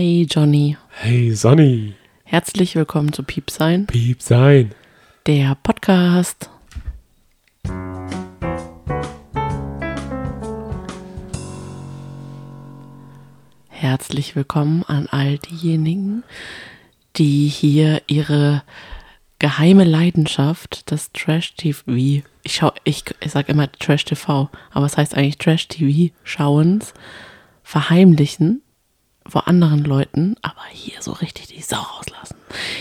Hey Johnny, Hey Sonny, herzlich willkommen zu Piep sein, Piep sein. der Podcast. Herzlich willkommen an all diejenigen, die hier ihre geheime Leidenschaft, das Trash-TV, ich, schau, ich, ich sag immer Trash-TV, aber es heißt eigentlich Trash-TV-Schauens, verheimlichen vor anderen Leuten, aber hier so richtig die Sau rauslassen.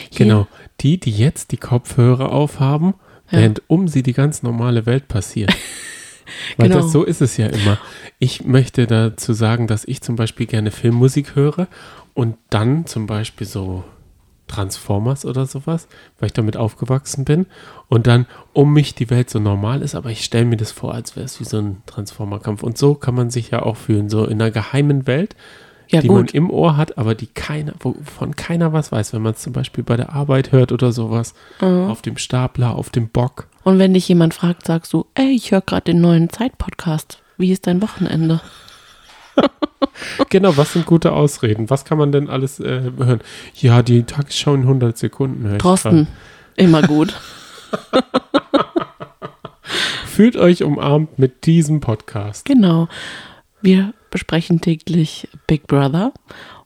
Hier, Genau, die, die jetzt die Kopfhörer aufhaben, Ja. während um sie die ganz normale Welt passiert. Weil Genau. das, so ist es ja immer. Ich möchte dazu sagen, dass ich zum Beispiel gerne Filmmusik höre und dann zum Beispiel so Transformers oder sowas, weil ich damit aufgewachsen bin. Und dann um mich die Welt so normal ist, aber ich stelle mir das vor, als wäre es wie so ein Transformerkampf. Und so kann man sich ja auch fühlen, so in einer geheimen Welt, Ja, die gut. man im Ohr hat, aber die keiner, wovon keiner was weiß, wenn man es zum Beispiel bei der Arbeit hört oder sowas, Mhm. auf dem Stapler, auf dem Bock. Und wenn dich jemand fragt, sagst du, ey, ich höre gerade den neuen Zeit-Podcast. Wie ist dein Wochenende? Genau, was sind gute Ausreden? Was kann man denn alles äh, hören? Ja, die Tagesschau in 100 Sekunden Thorsten, immer gut. Fühlt euch umarmt mit diesem Podcast. Genau. Wir besprechen täglich Big Brother.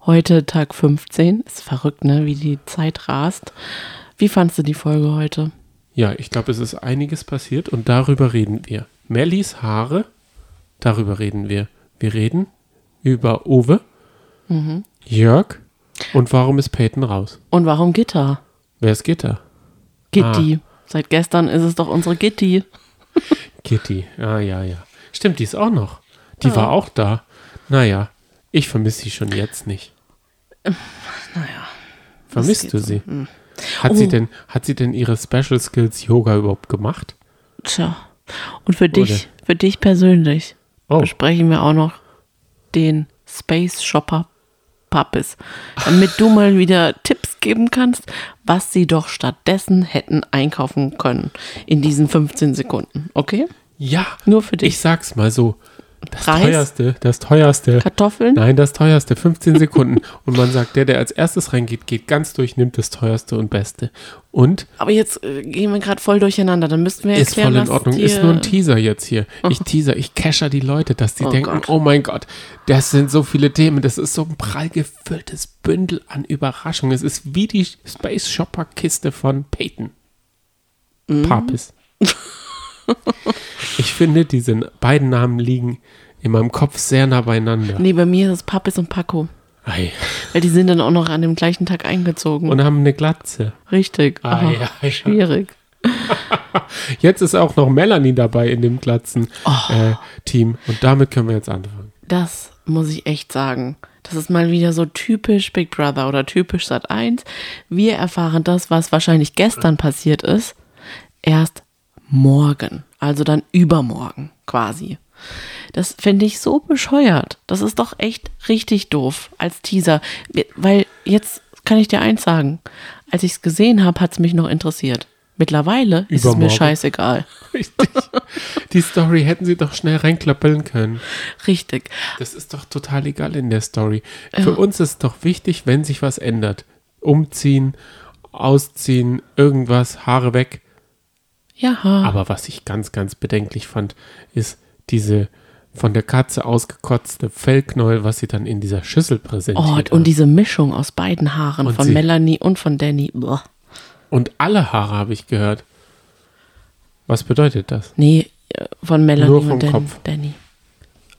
Heute Tag 15. Ist verrückt, ne? Wie die Zeit rast. Wie fandst du die Folge heute? Ja, ich glaube, es ist einiges passiert und darüber reden wir. Mellies Haare, darüber reden wir. Wir reden über Uwe, Mhm. Jörg und warum ist Peyton raus? Und warum Gitter? Wer ist Gitter? Gitti. Seit gestern ist es doch unsere Gitti. Kitty, ah ja, ja. Stimmt, die ist auch noch. Die Ja. war auch da. Naja, ich vermisse sie schon jetzt nicht. Naja. Vermisst du so. sie? Hm. Hat, sie Oh. denn, hat sie denn ihre Special Skills Yoga überhaupt gemacht? Tja. Und für dich, für dich persönlich Oh, besprechen wir auch noch den Space Shopper Puppis, damit du mal wieder Tipps geben kannst, was sie doch stattdessen hätten einkaufen können in diesen 15 Sekunden. Okay? ja. Nur für dich. Ich sag's mal so. Das Reis? teuerste, das teuerste. Kartoffeln? Nein, das teuerste, 15 Sekunden. Und man sagt, der, der als erstes reingeht, geht ganz durch, nimmt das teuerste und beste. Und Aber jetzt äh, gehen wir gerade voll durcheinander. Dann müssten wir ist erklären, voll in Ordnung. Ist nur ein Teaser jetzt hier. Ich teaser, ich casher die Leute, dass die Oh denken, Gott. oh mein Gott, das sind so viele Themen. Das ist so ein prall gefülltes Bündel an Überraschungen. Es ist wie die Space Shopper Kiste von Peyton. Mhm. Papis. ich finde, diese beiden Namen liegen in meinem Kopf sehr nah beieinander. Nee, bei mir ist es Pappis und Paco. Ei. Weil die sind dann auch noch an dem gleichen Tag eingezogen. Und haben eine Glatze. Richtig. Ei, Aha, ei, schwierig. Jetzt ist auch noch Melanie dabei in dem Oh. Glatzen-Team. Und damit können wir jetzt anfangen. Das muss ich echt sagen. Das ist mal wieder so typisch Big Brother oder typisch Sat 1. Wir erfahren das, was wahrscheinlich gestern passiert ist, erst morgen. Also dann übermorgen quasi. Das finde ich so bescheuert. Das ist doch echt richtig doof als Teaser. Weil jetzt kann ich dir eins sagen. Als ich es gesehen habe, hat es mich noch interessiert. Mittlerweile ist es mir scheißegal. Richtig. Die Story hätten sie doch schnell reinklappeln können. Richtig. Das ist doch total egal in der Story. Für uns ist doch wichtig, wenn sich was ändert. Umziehen, ausziehen, irgendwas, Haare weg. Ja. Aber was ich ganz, ganz bedenklich fand, ist diese von der Katze ausgekotzte Fellknäuel, was sie dann in dieser Schüssel Oh, präsentiert. und diese Mischung aus beiden Haaren, Und von sie- Melanie und von Danny. Boah. und alle Haare habe ich gehört. Was bedeutet das? Nee, äh, von Melanie Nur vom und Dan Kopf. Danny.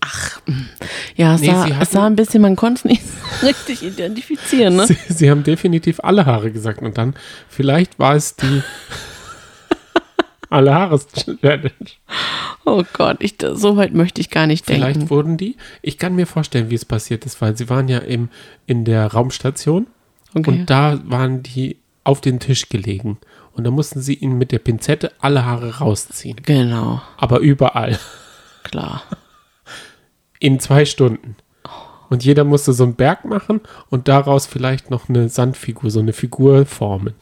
Ach, mh. ja, es, Nee, sah, es sah ein bisschen, man konnte es nicht richtig identifizieren, ne? Sie, sie haben definitiv alle Haare gesagt und dann vielleicht war es die alle Haare Challenge. Oh Gott, ich, so weit möchte ich gar nicht Vielleicht denken. wurden die. Ich kann mir vorstellen, wie es passiert ist, weil sie waren ja im, in der Raumstation Okay. und da waren die auf den Tisch gelegen und da mussten sie ihnen mit der Pinzette alle Haare rausziehen, Genau, aber überall klar. in zwei Stunden. Und jeder musste so einen Berg machen und daraus vielleicht noch eine Sandfigur, so eine Figur formen.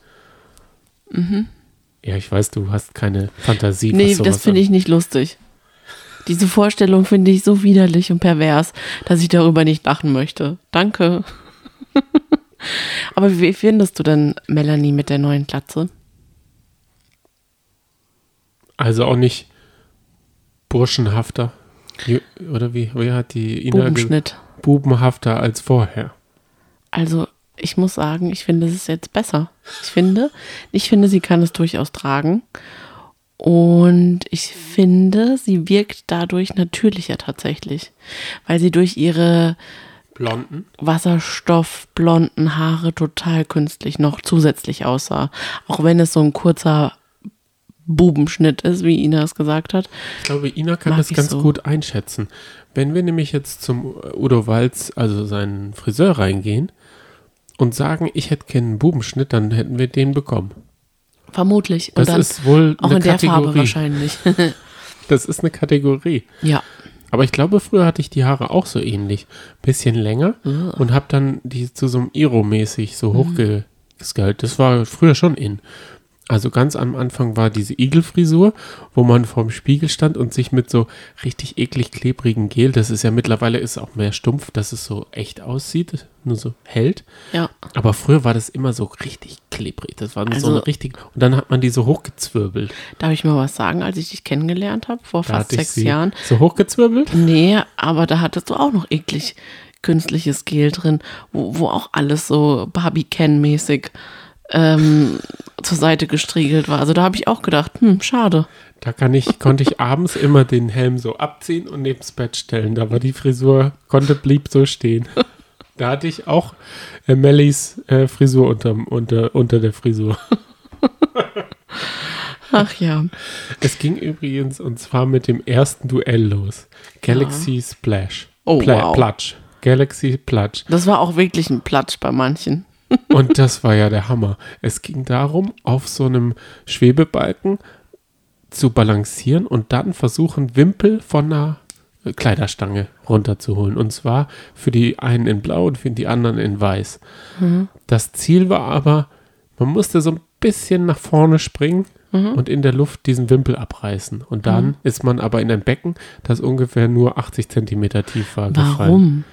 Ja, ich weiß, du hast keine Fantasie. Nee, das finde ich nicht lustig. Diese Vorstellung finde ich so widerlich und pervers, dass ich darüber nicht lachen möchte. Danke. Aber wie findest du denn Melanie mit der neuen Glatze? Also auch nicht burschenhafter. Oder wie, wie hat die Ina Bubenschnitt. Bubenhafter als vorher. Also, ich muss sagen, ich finde es ist jetzt besser. Ich finde, ich finde, sie kann es durchaus tragen. Und ich finde, sie wirkt dadurch natürlicher tatsächlich. Weil sie durch ihre Blonden? wasserstoffblonden Haare total künstlich noch zusätzlich aussah. Auch wenn es so ein kurzer Bubenschnitt ist, wie Ina es gesagt hat. Ich glaube, Ina kann das ganz so. gut einschätzen. Wenn wir nämlich jetzt zum Udo Walz, also seinen Friseur, reingehen und sagen, ich hätte keinen Bubenschnitt, dann hätten wir den bekommen. Vermutlich. Und Das ist wohl auch eine in der Farbe Kategorie. wahrscheinlich. Das ist eine Kategorie. ja. Aber ich glaube, früher hatte ich die Haare auch so ähnlich. Bisschen länger und habe dann die zu so einem Iro-mäßig Mhm. so hochgescaled. Das war früher schon in. Also ganz am Anfang war diese Igelfrisur, wo man vorm Spiegel stand und sich mit so richtig eklig klebrigen Gel, das ist ja mittlerweile ist auch mehr stumpf, dass es so echt aussieht, nur so hält. Ja. Aber früher war das immer so richtig klebrig. Das war so Also- eine richtig. Und dann hat man die so hochgezwirbelt. Darf ich mal was sagen, als ich dich kennengelernt habe, vor Da fast sechs Jahren? So hochgezwirbelt? Nee, aber da hattest du auch noch eklig künstliches Gel drin, wo, wo auch alles so Barbie-Ken-mäßig ähm, zur Seite gestriegelt war. Also da habe ich auch gedacht, hm, schade. Da kann ich, konnte ich abends immer den Helm so abziehen und neben's Bett stellen. Da war die Frisur, konnte, blieb so stehen. Da hatte ich auch äh, Mellys äh, Frisur unter, unter, unter der Frisur. Ach ja. Es ging übrigens und zwar mit dem ersten Duell los. Galaxy Splash. Oh, Pla wow. Platsch. Galaxy Platsch. Das war auch wirklich ein Platsch bei manchen. Und das war ja der Hammer. Es ging darum, auf so einem Schwebebalken zu balancieren und dann versuchen, Wimpel von einer Kleiderstange runterzuholen. Und zwar für die einen in blau und für die anderen in weiß. Das Ziel war aber, man musste so ein bisschen nach vorne springen und in der Luft diesen Wimpel abreißen. Und dann ist man aber in ein Becken, das ungefähr nur 80 Zentimeter tief war, gefallen.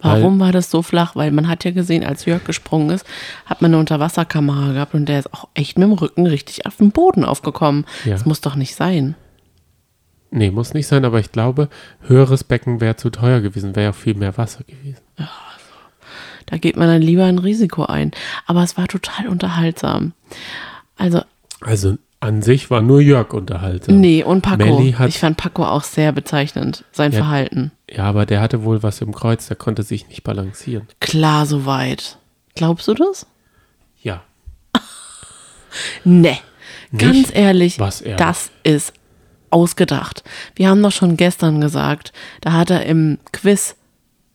Warum? War das so flach? Weil man hat ja gesehen, als Jörg gesprungen ist, hat man eine Unterwasserkamera gehabt und der ist auch echt mit dem Rücken richtig auf den Boden aufgekommen. Ja. Das muss doch nicht sein. Nee, muss nicht sein, aber ich glaube, höheres Becken wäre zu teuer gewesen, wäre ja viel mehr Wasser gewesen. Da geht man dann lieber ein Risiko ein. Aber es war total unterhaltsam. Also, Also an sich war nur Jörg unterhaltsam. nee, und Paco. Melli hat- Ich fand Paco auch sehr bezeichnend, sein Ja. Verhalten. Ja, aber der hatte wohl was im Kreuz, der konnte sich nicht balancieren. Klar, soweit. Glaubst du das? Ja. Nee. Ganz Nicht? ehrlich, Was ehrlich? das ist ausgedacht. Wir haben doch schon gestern gesagt, da hat er im Quiz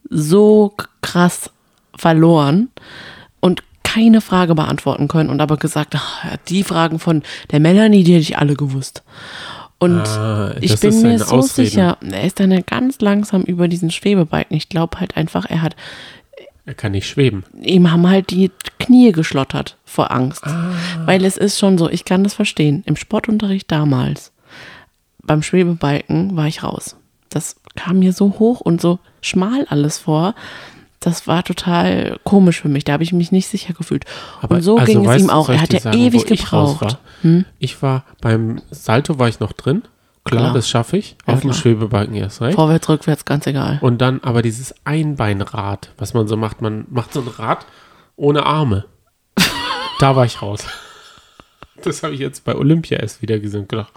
so krass verloren keine Frage beantworten können und aber gesagt, ach, die Fragen von der Melanie, die hätte ich alle gewusst. Und Ah, ich bin mir so Ausreden. sicher, er ist dann ganz langsam über diesen Schwebebalken. Ich glaube halt einfach, er hat, Er kann nicht schweben. ihm haben halt die Knie geschlottert vor Angst. Ah. Weil es ist schon so, ich kann das verstehen. Im Sportunterricht damals, beim Schwebebalken, war ich raus. Das kam mir so hoch und so schmal alles vor. Das war total komisch für mich. Da habe ich mich nicht sicher gefühlt. Aber und so also, ging es ihm auch. Er hat ja sagen, ewig wo ich gebraucht. Hm? War? Ich war beim Salto war ich noch drin. Klar, Klar. das schaffe ich. Ja, Auf dem klar. Schwebebalken erst recht. Vorwärts, rückwärts, ganz egal. Und dann aber dieses Einbeinrad, was man so macht, man macht so ein Rad ohne Arme. da war ich raus. Das habe ich jetzt bei Olympia erst wieder gesehen und gedacht,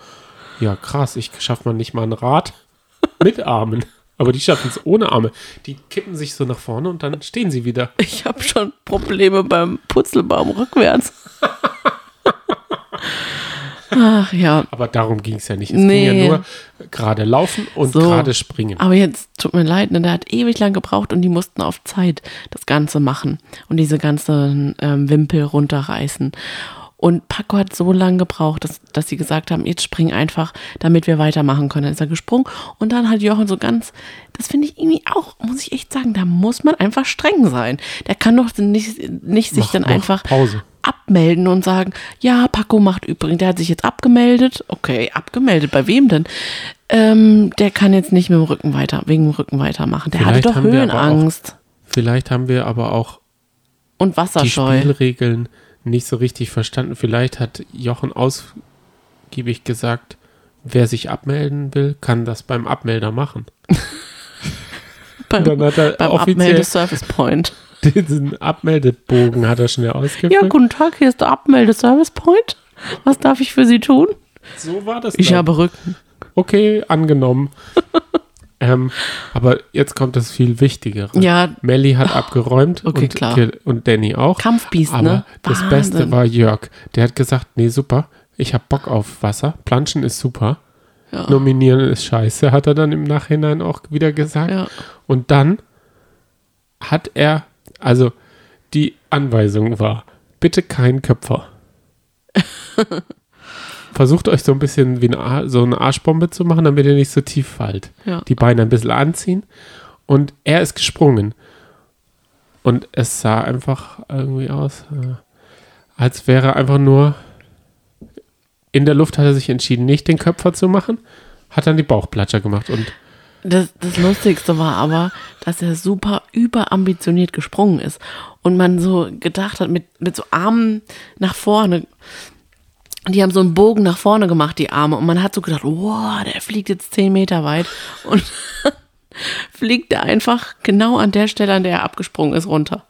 ja krass, ich schaffe mal nicht mal ein Rad mit Armen. Aber die schaffen es ohne Arme. Die kippen sich so nach vorne und dann stehen sie wieder. Ich habe schon Probleme beim Putzelbaum rückwärts. Ach ja, Aber darum ging es ja nicht. Es Nee. ging ja nur gerade laufen und So. gerade springen. aber jetzt tut mir leid, ne, der hat ewig lang gebraucht und die mussten auf Zeit das Ganze machen und diese ganzen ähm, Wimpel runterreißen. Und Paco hat so lange gebraucht, dass, dass sie gesagt haben, jetzt spring einfach, damit wir weitermachen können. Dann ist er gesprungen und dann hat Jochen so ganz, das finde ich irgendwie auch, muss ich echt sagen, da muss man einfach streng sein. Der kann doch nicht, nicht sich Mach- dann mach einfach Pause. abmelden und sagen, ja, Paco macht übrigens, der hat sich jetzt abgemeldet. Okay, abgemeldet, bei wem denn? Ähm, der kann jetzt nicht mit dem Rücken weiter, wegen dem Rücken weitermachen. Der Vielleicht hatte doch aber auch- Höhenangst. Vielleicht haben wir aber auch Und die wasserscheu. Spielregeln nicht so richtig verstanden. Vielleicht hat Jochen ausgiebig gesagt, wer sich abmelden will, kann das beim Abmelder machen. Beim, Dann hat er beim Abmelde-Service Point. diesen Abmeldebogen hat er schnell ausgefüllt. Ja, guten Tag, hier ist der Abmelde-Service Point. Was darf ich für Sie tun? so war das. Ich glaub habe Rücken. Okay, angenommen. ähm, aber jetzt kommt das viel Wichtigere. Ja, Melly hat abgeräumt okay, und, klar. Und Danny auch. Kampfbiest, aber ne? das Wahnsinn. Beste war Jörg. Der hat gesagt, nee, super, ich habe Bock auf Wasser. Planschen ist super. Ja. Nominieren ist scheiße, hat er dann im Nachhinein auch wieder gesagt. Ja. Und dann hat er, also die Anweisung war, bitte kein Köpfer. Versucht euch so ein bisschen wie eine, so eine Arschbombe zu machen, damit ihr nicht so tief fallt. Ja. Die Beine ein bisschen anziehen. Und er ist gesprungen. Und es sah einfach irgendwie aus, äh, als wäre er einfach nur in der Luft hat er sich entschieden, nicht den Köpfer zu machen, hat dann die Bauchplatscher gemacht und Das, das Lustigste war aber, dass er super überambitioniert gesprungen ist. Und man so gedacht hat, mit, mit so Armen nach vorne. Die haben so einen Bogen nach vorne gemacht, die Arme. Und man hat so gedacht, wow, der fliegt jetzt 10 Meter weit. Und fliegt er einfach genau an der Stelle, an der er abgesprungen ist, runter.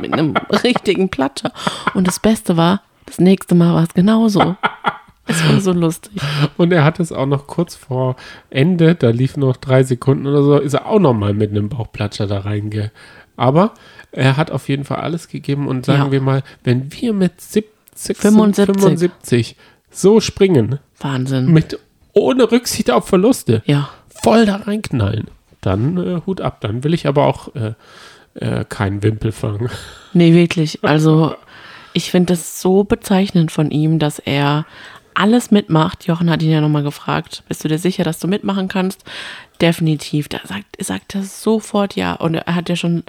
Mit einem richtigen Platscher. Und das Beste war, das nächste Mal war es genauso. Es war so lustig. Und er hat es auch noch kurz vor Ende, da lief noch drei Sekunden oder so, ist er auch noch mal mit einem Bauchplatscher da reinge. Aber er hat auf jeden Fall alles gegeben und sagen Ja. wir mal, wenn wir mit 70, 75. 75 so springen, Wahnsinn. mit ohne Rücksicht auf Verluste, Ja. voll da reinknallen, dann äh, Hut ab. Dann will ich aber auch äh, äh, keinen Wimpel fangen. Nee, wirklich. Also, ich finde das so bezeichnend von ihm, dass er alles mitmacht. Jochen hat ihn ja nochmal gefragt, bist du dir sicher, dass du mitmachen kannst? Definitiv. Da sagt, sagt er sofort ja. Und er hat ja schon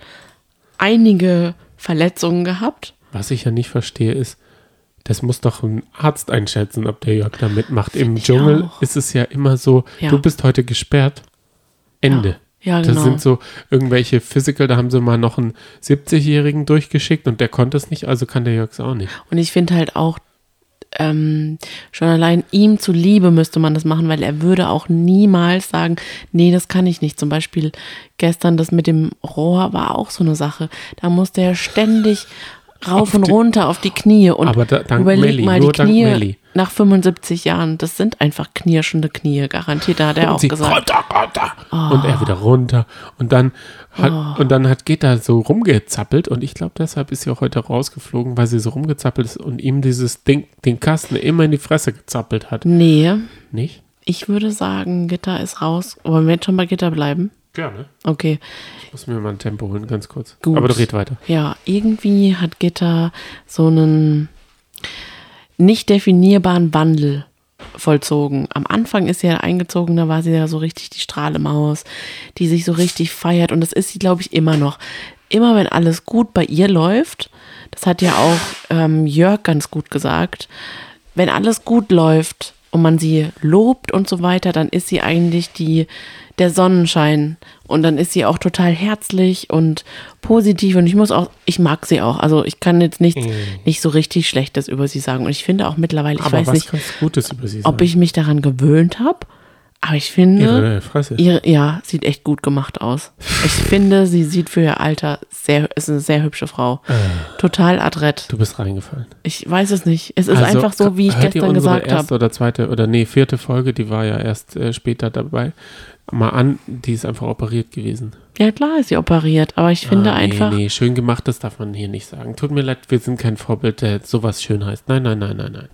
einige Verletzungen gehabt. Was ich ja nicht verstehe, ist, das muss doch ein Arzt einschätzen, ob der Jörg da mitmacht. Im ich Dschungel auch. ist es ja immer so, Ja. du bist heute gesperrt. Ende. Ja, Das genau. sind so irgendwelche Physical, da haben sie mal noch einen 70-Jährigen durchgeschickt und der konnte es nicht, also kann der Jörg es auch nicht. Und ich finde halt auch, ähm, schon allein ihm zuliebe müsste man das machen, weil er würde auch niemals sagen, nee, das kann ich nicht. Zum Beispiel gestern das mit dem Rohr war auch so eine Sache. Da musste er ständig rauf und die- runter auf die Knie und Aber da- dank überleg Melli, mal nur die Knie Melli. nach 75 Jahren, das sind einfach knirschende Knie, garantiert, da hat er und auch sie gesagt. runter, runter. Und er wieder runter. Und dann hat, Oh. und dann hat Gitta so rumgezappelt und ich glaube, deshalb ist sie auch heute rausgeflogen, weil sie so rumgezappelt ist und ihm dieses Ding, den Kasten immer in die Fresse gezappelt hat. Nee, Nicht? ich würde sagen, Gitter ist raus. Wollen wir jetzt schon bei Gitter bleiben? Gerne. Okay. Ich muss mir mal ein Tempo holen, ganz kurz. Gut. Aber du red weiter. Ja, irgendwie hat Gitter so einen nicht definierbaren Wandel vollzogen. Am Anfang ist sie ja eingezogen, da war sie ja so richtig die Strahlemaus, die sich so richtig feiert. Und das ist sie, glaube ich, immer noch. Immer wenn alles gut bei ihr läuft, das hat ja auch ähm, Jörg ganz gut gesagt, wenn alles gut läuft und man sie lobt und so weiter, dann ist sie eigentlich die, der Sonnenschein. Und dann ist sie auch total herzlich und positiv. Und ich muss auch, ich mag sie auch. Also ich kann jetzt nicht, nicht so richtig Schlechtes über sie sagen. Und ich finde auch mittlerweile, ich Aber weiß nicht, kannst du Gutes über sie ob ich mich daran gewöhnt habe. Aber ich finde, Ihre Fresse. ihre, ja, sieht echt gut gemacht aus. Ich finde, sie sieht für ihr Alter sehr, ist eine sehr hübsche Frau. Total adrett. Du bist reingefallen. Ich weiß es nicht. Es ist Also, einfach so, wie ich gestern gesagt erste habe. oder zweite oder nee, vierte Folge, die war ja erst äh, später dabei. Mal an, die ist einfach operiert gewesen. Ja, klar ist sie operiert, aber ich finde Ah, nee, einfach, Nee, schön gemacht, das darf man hier nicht sagen. Tut mir leid, wir sind kein Vorbild, der sowas schön heißt. Nein, nein, nein, nein, nein.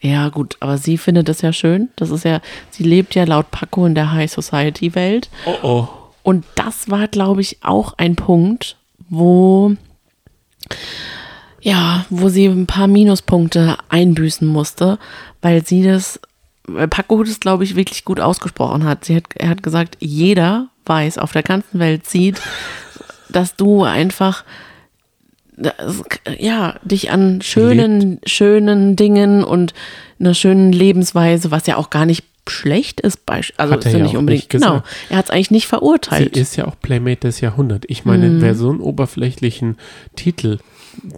ja gut, aber sie findet das ja schön. Das ist ja, sie lebt ja laut Paco in der High Society Welt. Oh oh. Und das war, glaube ich, auch ein Punkt, wo, ja, wo sie ein paar Minuspunkte einbüßen musste, weil sie das, Paco das, glaube ich, wirklich gut ausgesprochen hat. Sie hat, er hat gesagt, jeder weiß, auf der ganzen Welt sieht, dass du einfach, das, ja, dich an schönen, schönen Dingen und einer schönen Lebensweise, was ja auch gar nicht schlecht ist, also Hat ist er ja nicht unbedingt, nicht genau. Er hat es eigentlich nicht Sie verurteilt. ist ja auch Playmate des Jahrhunderts. Ich meine, Mhm. wer so einen oberflächlichen Titel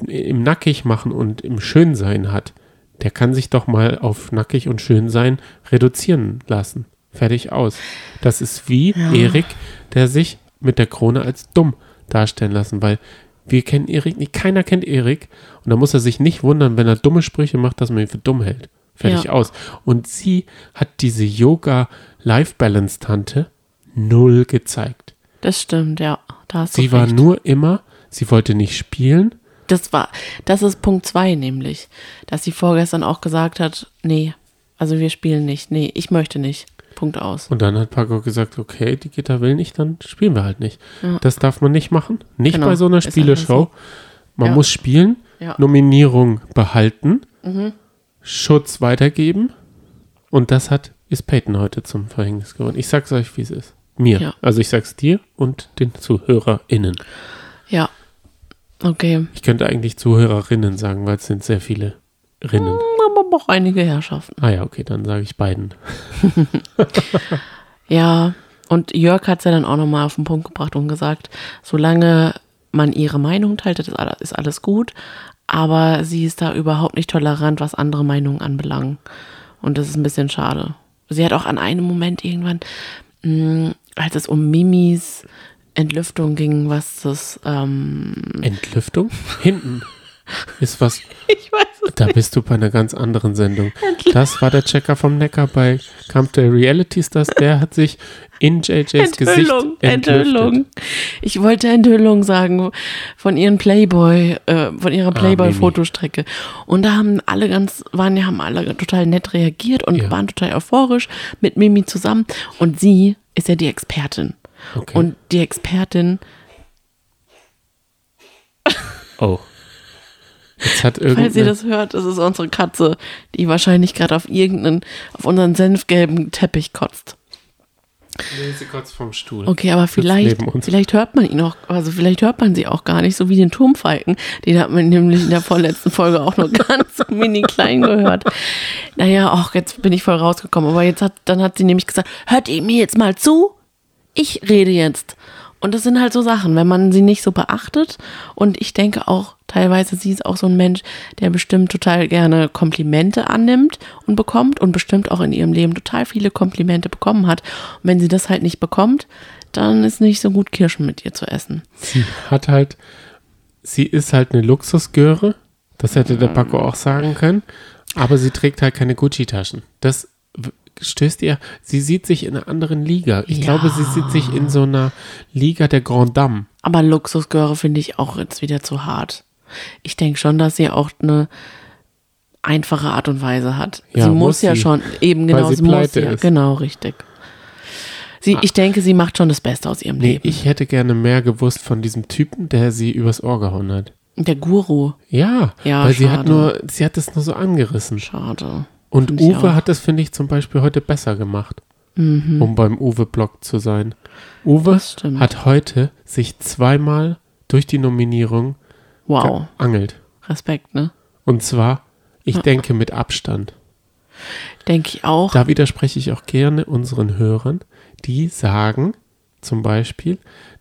im Nackig machen und im Schönsein hat, der kann sich doch mal auf Nackig und Schönsein reduzieren lassen. Fertig aus. Das ist wie Erik, der sich mit der Krone als dumm darstellen lassen, weil wir kennen Erik nicht, keiner kennt Erik und da muss er sich nicht wundern, wenn er dumme Sprüche macht, dass man ihn für dumm hält. Fertig Ja. aus. Und sie hat diese Yoga-Life-Balance-Tante null gezeigt. Das stimmt, ja. Da hast Sie war nur immer, sie wollte nicht spielen. Das war, das ist Punkt zwei nämlich, dass sie vorgestern auch gesagt hat, nee, also wir spielen nicht, nee, ich möchte nicht. Punkt aus. Und dann hat Paco gesagt, okay, die Gitter will nicht, dann spielen wir halt nicht. Ja. Das darf man nicht machen. Nicht Genau, bei so einer einfach Spieleshow. Man Ja. muss spielen, Ja. Nominierung behalten, Mhm. Schutz weitergeben. Und das hat, ist Peyton heute zum Verhängnis geworden. Ich sag's euch, wie es ist. Mir. Ja. Also ich sag's dir und den ZuhörerInnen. Ja. Okay. Ich könnte eigentlich Zuhörerinnen sagen, weil es sind sehr viele Rinnen. Aber auch einige Herrschaften. Ah ja, okay, dann sage ich beiden. Ja, und Jörg hat es ja dann auch nochmal auf den Punkt gebracht und gesagt, solange man ihre Meinung teilt, ist alles, ist alles gut, aber sie ist da überhaupt nicht tolerant, was andere Meinungen anbelangt. Und das ist ein bisschen schade. Sie hat auch an einem Moment irgendwann, mh, als es um Mimis Entlüftung ging, was das, ähm, Entlüftung? Hinten ist was. ich weiß es Da bist du bei einer ganz anderen Sendung. Das war der Checker vom Neckar bei Kampf der Reality Stars. Der hat sich in JJs Gesicht Enthüllung, entlüftet. Enthüllung. Ich wollte Enthüllung sagen von ihren Playboy, äh, von ihrer Ah, Playboy-Fotostrecke. Und da haben alle ganz, waren ja, haben alle total nett reagiert und Ja. waren total euphorisch mit Mimi zusammen. Und sie ist ja die Expertin. Okay. Und die Expertin, oh. Jetzt hat falls ihr irgendeine, das hört, das ist unsere Katze, die wahrscheinlich gerade auf irgendeinen, auf unseren senfgelben Teppich kotzt. Nee, sie kotzt vom Stuhl. Okay, aber vielleicht, vielleicht hört man ihn auch, also vielleicht hört man sie auch gar nicht, so wie den Turmfalken. Den hat man nämlich in der vorletzten Folge auch nur ganz mini klein gehört. Naja, auch jetzt bin ich voll rausgekommen. Aber jetzt hat, dann hat sie nämlich gesagt, hört ihr mir jetzt mal zu? Ich rede jetzt. Und das sind halt so Sachen, wenn man sie nicht so beachtet. Und ich denke auch, teilweise sie ist auch so ein Mensch, der bestimmt total gerne Komplimente annimmt und bekommt und bestimmt auch in ihrem Leben total viele Komplimente bekommen hat. Und wenn sie das halt nicht bekommt, dann ist nicht so gut Kirschen mit ihr zu essen. Sie hat halt, sie ist halt eine Luxusgöre. Das hätte der Paco auch sagen können. Aber sie trägt halt keine Gucci-Taschen. Das stößt ihr. Sie sieht sich in einer anderen Liga. Ich Ja. glaube, sie sieht sich in so einer Liga der Grand Dame. Aber Luxusgöre finde ich auch jetzt wieder zu hart. Ich denke schon, dass sie auch eine einfache Art und Weise hat. Ja, sie muss, muss ja sie. schon, eben Weil genau, sie sie muss ja, ist. genau, richtig. Sie, ich denke, sie macht schon das Beste aus ihrem Nee, Leben. ich hätte gerne mehr gewusst von diesem Typen, der sie übers Ohr gehauen hat. Der Guru. Ja, Ja, weil sie hat schade. nur, sie hat es nur so angerissen. Schade. Und Find Uwe hat das, finde ich, zum Beispiel heute besser gemacht, Mhm. um beim Uwe-Blog zu sein. Uwe hat heute sich zweimal durch die Nominierung Wow. geangelt. Respekt, ne? Und zwar, ich denke, mit Abstand. Denke ich auch. Da widerspreche ich auch gerne unseren Hörern, die sagen zum Beispiel,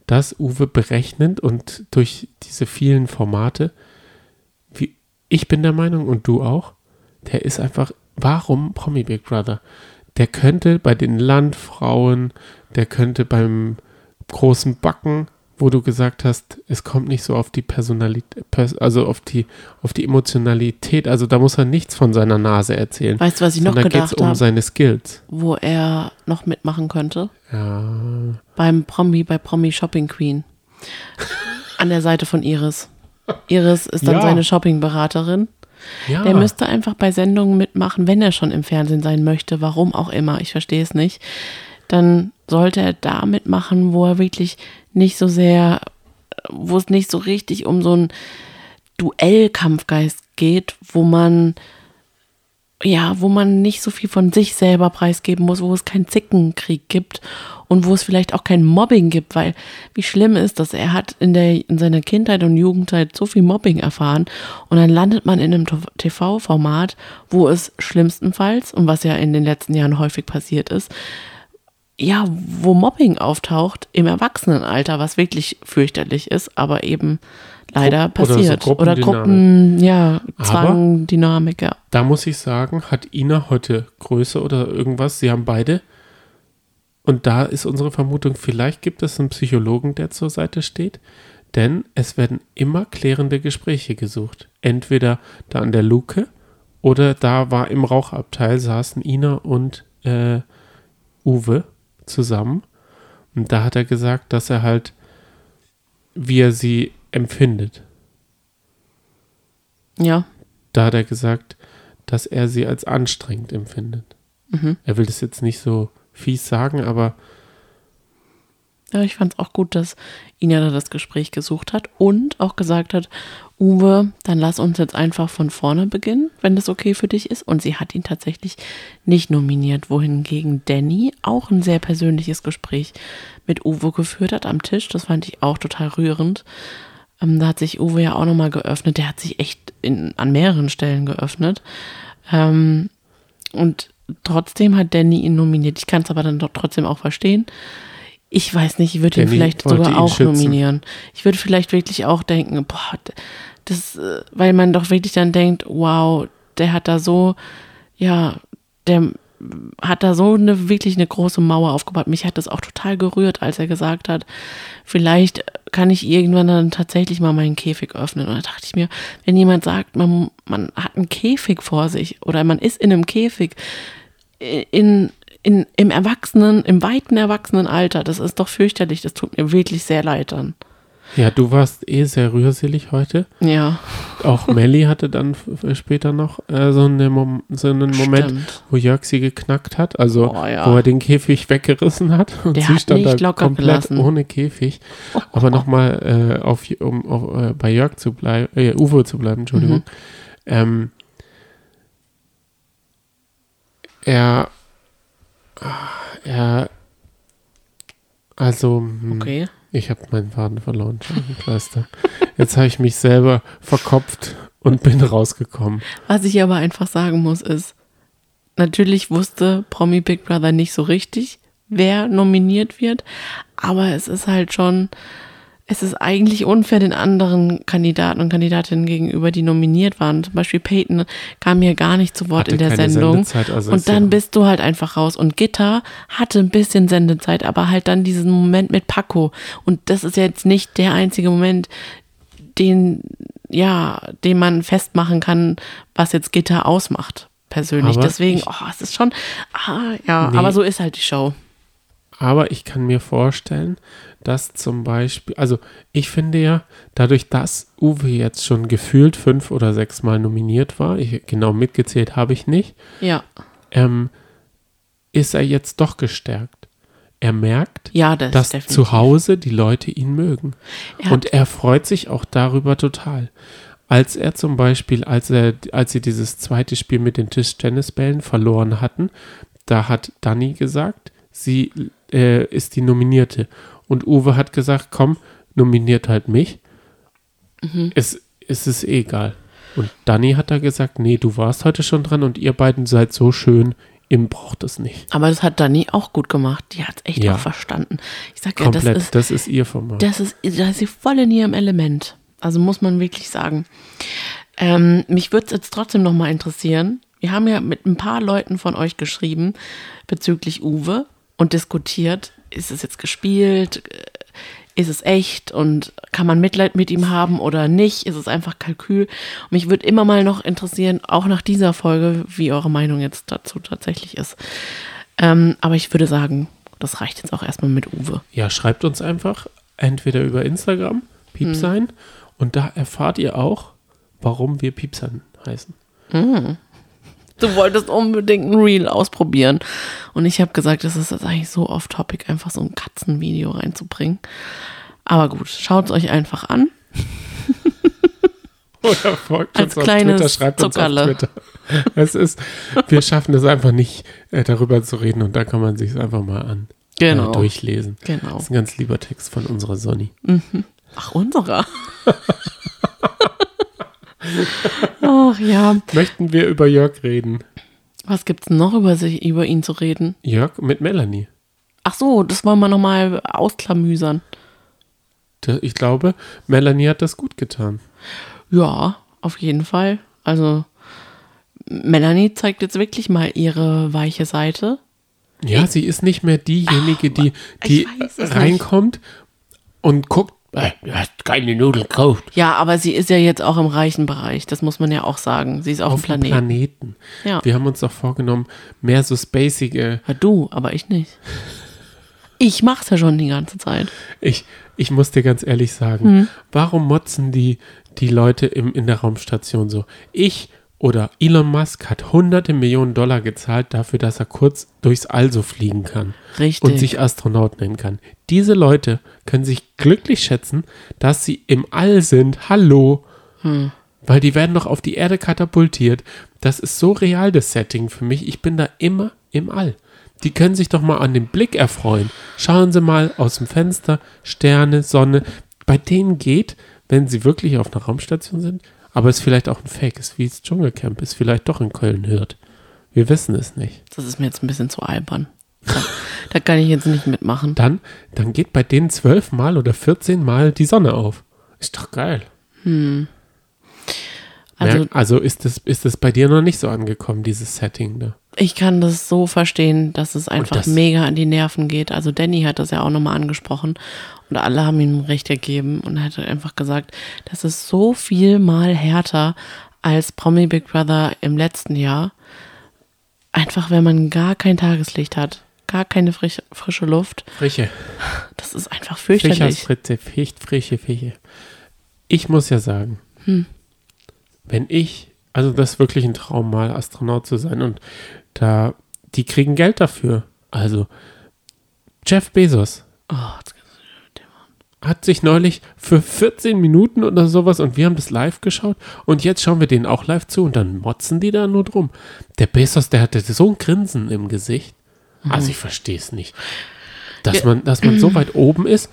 dass Uwe berechnend und durch diese vielen Formate, wie ich bin der Meinung und du auch, der ist einfach, warum Promi Big Brother? Der könnte bei den Landfrauen, der könnte beim großen Backen, wo du gesagt hast, es kommt nicht so auf die Personalität, also auf die, auf die Emotionalität, also da muss er nichts von seiner Nase erzählen. Weißt du, was ich noch Sondern geht's gedacht um habe, seine Skills. wo er noch mitmachen könnte? Ja. Beim Promi, bei Promi Shopping Queen. An der Seite von Iris. Iris ist dann Ja. seine Shoppingberaterin. Ja. Der müsste einfach bei Sendungen mitmachen, wenn er schon im Fernsehen sein möchte, warum auch immer, ich verstehe es nicht. Dann sollte er da mitmachen, wo er wirklich nicht so sehr, wo es nicht so richtig um so einen Duellkampfgeist geht, wo man ja, wo man nicht so viel von sich selber preisgeben muss, wo es keinen Zickenkrieg gibt und wo es vielleicht auch kein Mobbing gibt, weil wie schlimm ist das? Er hat in, der, in seiner Kindheit und Jugendzeit so viel Mobbing erfahren und dann landet man in einem TV-Format, wo es schlimmstenfalls, und was ja in den letzten Jahren häufig passiert ist, ja, wo Mobbing auftaucht im Erwachsenenalter, was wirklich fürchterlich ist, aber eben leider Grupp- oder so passiert. Oder, Gruppendynamik. Gruppen, ja, Zwang, Dynamik, ja. Da muss ich sagen, hat Ina heute Größe oder irgendwas. Sie haben beide. Und da ist unsere Vermutung, vielleicht gibt es einen Psychologen, der zur Seite steht. Denn es werden immer klärende Gespräche gesucht. Entweder da an der Luke oder da war im Rauchabteil saßen Ina und äh, Uwe zusammen. Und da hat er gesagt, dass er halt, wie er sie empfindet. Ja, Da hat er gesagt, dass er sie als anstrengend empfindet. Mhm. Er will das jetzt nicht so fies sagen, aber Ja, ich fand es auch gut, dass Ina da das Gespräch gesucht hat und auch gesagt hat, Uwe, dann lass uns jetzt einfach von vorne beginnen, wenn das okay für dich ist. Und sie hat ihn tatsächlich nicht nominiert, wohingegen Danny auch ein sehr persönliches Gespräch mit Uwe geführt hat am Tisch. Das fand ich auch total rührend. Ähm, da hat sich Uwe ja auch nochmal geöffnet. Der hat sich echt in, an mehreren Stellen geöffnet. Ähm, und trotzdem hat Danny ihn nominiert. Ich kann es aber dann doch trotzdem auch verstehen. Ich weiß nicht, ich würde ihn vielleicht sogar ihn auch schützen. nominieren. Ich würde vielleicht wirklich auch denken, boah, das, äh, weil man doch wirklich dann denkt, wow, der hat da so, ja, der hat da so eine wirklich eine große Mauer aufgebaut. Mich hat das auch total gerührt, als er gesagt hat, vielleicht kann ich irgendwann dann tatsächlich mal meinen Käfig öffnen. Und da dachte ich mir, wenn jemand sagt, man, man hat einen Käfig vor sich oder man ist in einem Käfig, in, in, im Erwachsenen, im weiten Erwachsenenalter, das ist doch fürchterlich. Das tut mir wirklich sehr leid dann. Ja, du warst eh sehr rührselig heute. Ja, Auch Melly hatte dann später noch äh, so, eine Mom so einen Moment, stimmt. wo Jörg sie geknackt hat, also Oh, ja. wo er den Käfig weggerissen hat und Der sie hat stand da komplett gelassen. ohne Käfig. Aber nochmal, äh, auf, um auf, äh, bei Jörg zu bleiben, äh, Uwe zu bleiben, Entschuldigung. Mhm. Ähm, er, er, also, hm, Okay. Ich habe meinen Faden verloren, Scheibenkleister. Jetzt habe ich mich selber verkopft und bin rausgekommen. Was ich aber einfach sagen muss, ist, natürlich wusste Promi Big Brother nicht so richtig, wer nominiert wird, aber es ist halt schon, es ist eigentlich unfair den anderen Kandidaten und Kandidatinnen gegenüber, die nominiert waren. Zum Beispiel Peyton kam ja gar nicht zu Wort Hatte in der Sendung. Also und dann ja- bist du halt einfach raus. Und Gitter hatte ein bisschen Sendezeit, aber halt dann diesen Moment mit Paco. Und das ist jetzt nicht der einzige Moment, den, ja, den man festmachen kann, was jetzt Gitter ausmacht, persönlich. Aber Deswegen, ich- oh, es ist schon, ah, ja, Nee. aber so ist halt die Show. Aber ich kann mir vorstellen, dass zum Beispiel, also ich finde ja, dadurch, dass Uwe jetzt schon gefühlt fünf oder sechs Mal nominiert war, ich, genau mitgezählt habe ich nicht, Ja, ähm, ist er jetzt doch gestärkt. Er merkt, ja, das dass definitiv. zu Hause die Leute ihn mögen. Er Und er freut sich auch darüber total. Als er zum Beispiel, als er, als sie dieses zweite Spiel mit den Tischtennisbällen verloren hatten, da hat Dani gesagt, sie äh, ist die Nominierte. Und Uwe hat gesagt, komm, nominiert halt mich. Mhm. Es, es ist eh egal. Und Dani hat da gesagt, nee, du warst heute schon dran und ihr beiden seid so schön, ihr braucht es nicht. Aber das hat Dani auch gut gemacht. Die hat es echt Ja. auch verstanden. Ich sag ja, Komplett, das ist, das ist ihr Format. das ist, da ist sie voll in ihrem Element. Also muss man wirklich sagen. Ähm, mich würde es jetzt trotzdem noch mal interessieren. Wir haben ja mit ein paar Leuten von euch geschrieben bezüglich Uwe und diskutiert, ist es jetzt gespielt, ist es echt und kann man Mitleid mit ihm haben oder nicht? Ist es einfach Kalkül? Und mich würde immer mal noch interessieren, auch nach dieser Folge, wie eure Meinung jetzt dazu tatsächlich ist. Ähm, aber ich würde sagen, das reicht jetzt auch erstmal mit Uwe. Ja, schreibt uns einfach entweder über Instagram, Piepsein, und da erfahrt ihr auch, warum wir Piepsein heißen. Du wolltest unbedingt ein Reel ausprobieren. Und ich habe gesagt, das ist jetzt eigentlich so off-topic, einfach so ein Katzenvideo reinzubringen. Aber gut, schaut es euch einfach an. Oder folgt Als uns auf kleines Twitter, schreibt Zuckerle. uns auf Twitter. Es ist, wir schaffen es einfach nicht, äh, darüber zu reden und da kann man sich einfach mal an Genau. äh, durchlesen. Genau. Das ist ein ganz lieber Text von unserer Sonny. Ach, unserer. Ja. Möchten wir über Jörg reden? Was gibt's noch über sich, über ihn zu reden? Jörg mit Melanie. Ach so, das wollen wir nochmal ausklamüsern. Ich glaube, Melanie hat das gut getan. Ja, auf jeden Fall. Also, Melanie zeigt jetzt wirklich mal ihre weiche Seite. Ja, sie ist nicht mehr diejenige, die, ich die reinkommt und guckt, du hast keine Nudeln gekauft. Ja, aber sie ist ja jetzt auch im reichen Bereich. Das muss man ja auch sagen. Sie ist auf, Auf dem Planeten. Planeten. Ja. Wir haben uns doch vorgenommen, mehr so spacige. Ja, du, aber ich nicht. Ich mach's ja schon die ganze Zeit. Ich, ich muss dir ganz ehrlich sagen, Hm. warum motzen die, die Leute im, in der Raumstation so? Ich oder Elon Musk hat hunderte Millionen Dollar gezahlt dafür, dass er kurz durchs All so fliegen kann. Richtig. und sich Astronaut nennen kann. Diese Leute können sich glücklich schätzen, dass sie im All sind. Hallo. Hm. Weil die werden doch auf die Erde katapultiert. Das ist so real, das Setting für mich. Ich bin da immer im All. Die können sich doch mal an dem Blick erfreuen. Schauen Sie mal aus dem Fenster, Sterne, Sonne. Bei denen geht, wenn sie wirklich auf einer Raumstation sind, aber es vielleicht auch ein Fake ist, wie das Dschungelcamp ist, vielleicht doch in Köln hört. Wir wissen es nicht. Das ist mir jetzt ein bisschen zu albern. Da, kann ich jetzt nicht mitmachen. dann, dann geht bei denen zwölfmal oder 14 Mal die Sonne auf. Ist doch geil. Also, Merk- also ist es ist es bei dir noch nicht so angekommen, dieses Setting da. ich kann das so verstehen, dass es einfach das- mega an die Nerven geht. Also, Danny hat das ja auch nochmal angesprochen und alle haben ihm recht gegeben und er hat einfach gesagt, das ist so viel mal härter als Promi Big Brother im letzten Jahr. Einfach, wenn man gar kein Tageslicht hat, gar keine frisch, frische Luft. Frische. Das ist einfach fürchterlich. Ficht, frische Fische. Ich muss ja sagen, Hm. wenn ich, also das ist wirklich ein Traum, mal Astronaut zu sein und da, die kriegen Geld dafür. Also Jeff Bezos Oh, jetzt- hat sich neulich für 14 Minuten oder sowas und wir haben das live geschaut und jetzt schauen wir denen auch live zu und dann motzen die da nur drum. Der Bezos, der hatte so ein Grinsen im Gesicht. Also ich verstehe es nicht. Dass Ja. man, dass man so weit oben ist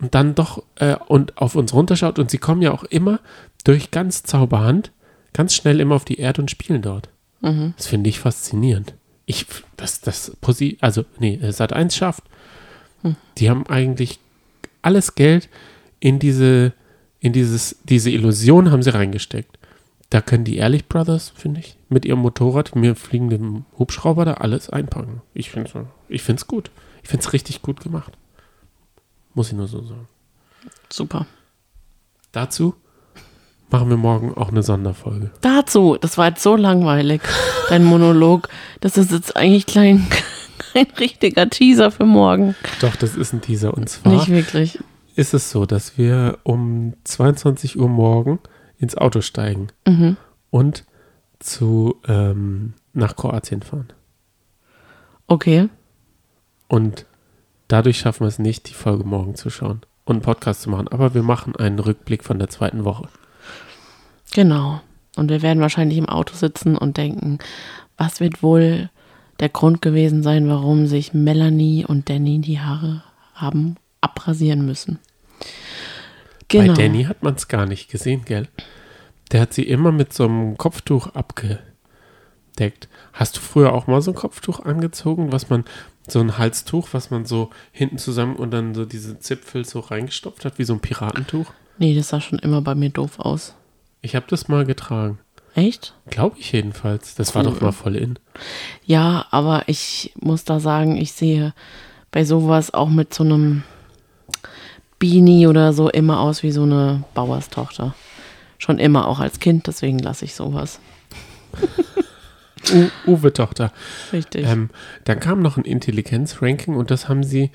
und dann doch äh, und auf uns runterschaut und sie kommen ja auch immer durch ganz Zauberhand ganz schnell immer auf die Erde und spielen dort. Das finde ich faszinierend. Ich, das, das, Posi, also, nee, Sat 1 schafft. Die haben eigentlich alles Geld in diese, in dieses, diese Illusion haben sie reingesteckt. Da können die Ehrlich Brothers, finde ich, mit ihrem Motorrad, mir fliegenden Hubschrauber da alles einpacken. Ich finde es ich find's gut. Ich finde es richtig gut gemacht. Muss ich nur so sagen. Super. Dazu machen wir morgen auch eine Sonderfolge. Dazu, das war jetzt so langweilig, dein Monolog. Das ist jetzt eigentlich klein, kein richtiger Teaser für morgen. Doch, das ist ein Teaser. Und zwar Nicht wirklich. ist es so, dass wir um 22 Uhr morgen ins Auto steigen Mhm. und zu ähm, nach Kroatien fahren. Okay. Und dadurch schaffen wir es nicht, die Folge morgen zu schauen und einen Podcast zu machen. Aber wir machen einen Rückblick von der zweiten Woche. Genau. Und wir werden wahrscheinlich im Auto sitzen und denken, was wird wohl der Grund gewesen sein, warum sich Melanie und Danny die Haare haben abrasieren müssen. Genau. Bei Danny hat man es gar nicht gesehen, gell? Der hat sie immer mit so einem Kopftuch abgedeckt. Hast du früher auch mal so ein Kopftuch angezogen, was man, so ein Halstuch, was man so hinten zusammen und dann so diese Zipfel so reingestopft hat, wie so ein Piratentuch? Nee, das sah schon immer bei mir doof aus. Ich habe das mal getragen. Echt? Glaube ich jedenfalls. Das war Cool. doch mal voll in. Ja, aber ich muss da sagen, ich sehe bei sowas auch mit so einem Beanie oder so immer aus wie so eine Bauerstochter. Schon immer, auch als Kind, deswegen lasse ich sowas. Uwe-Tochter. Richtig. Ähm, dann kam noch ein Intelligenz-Ranking und das haben sie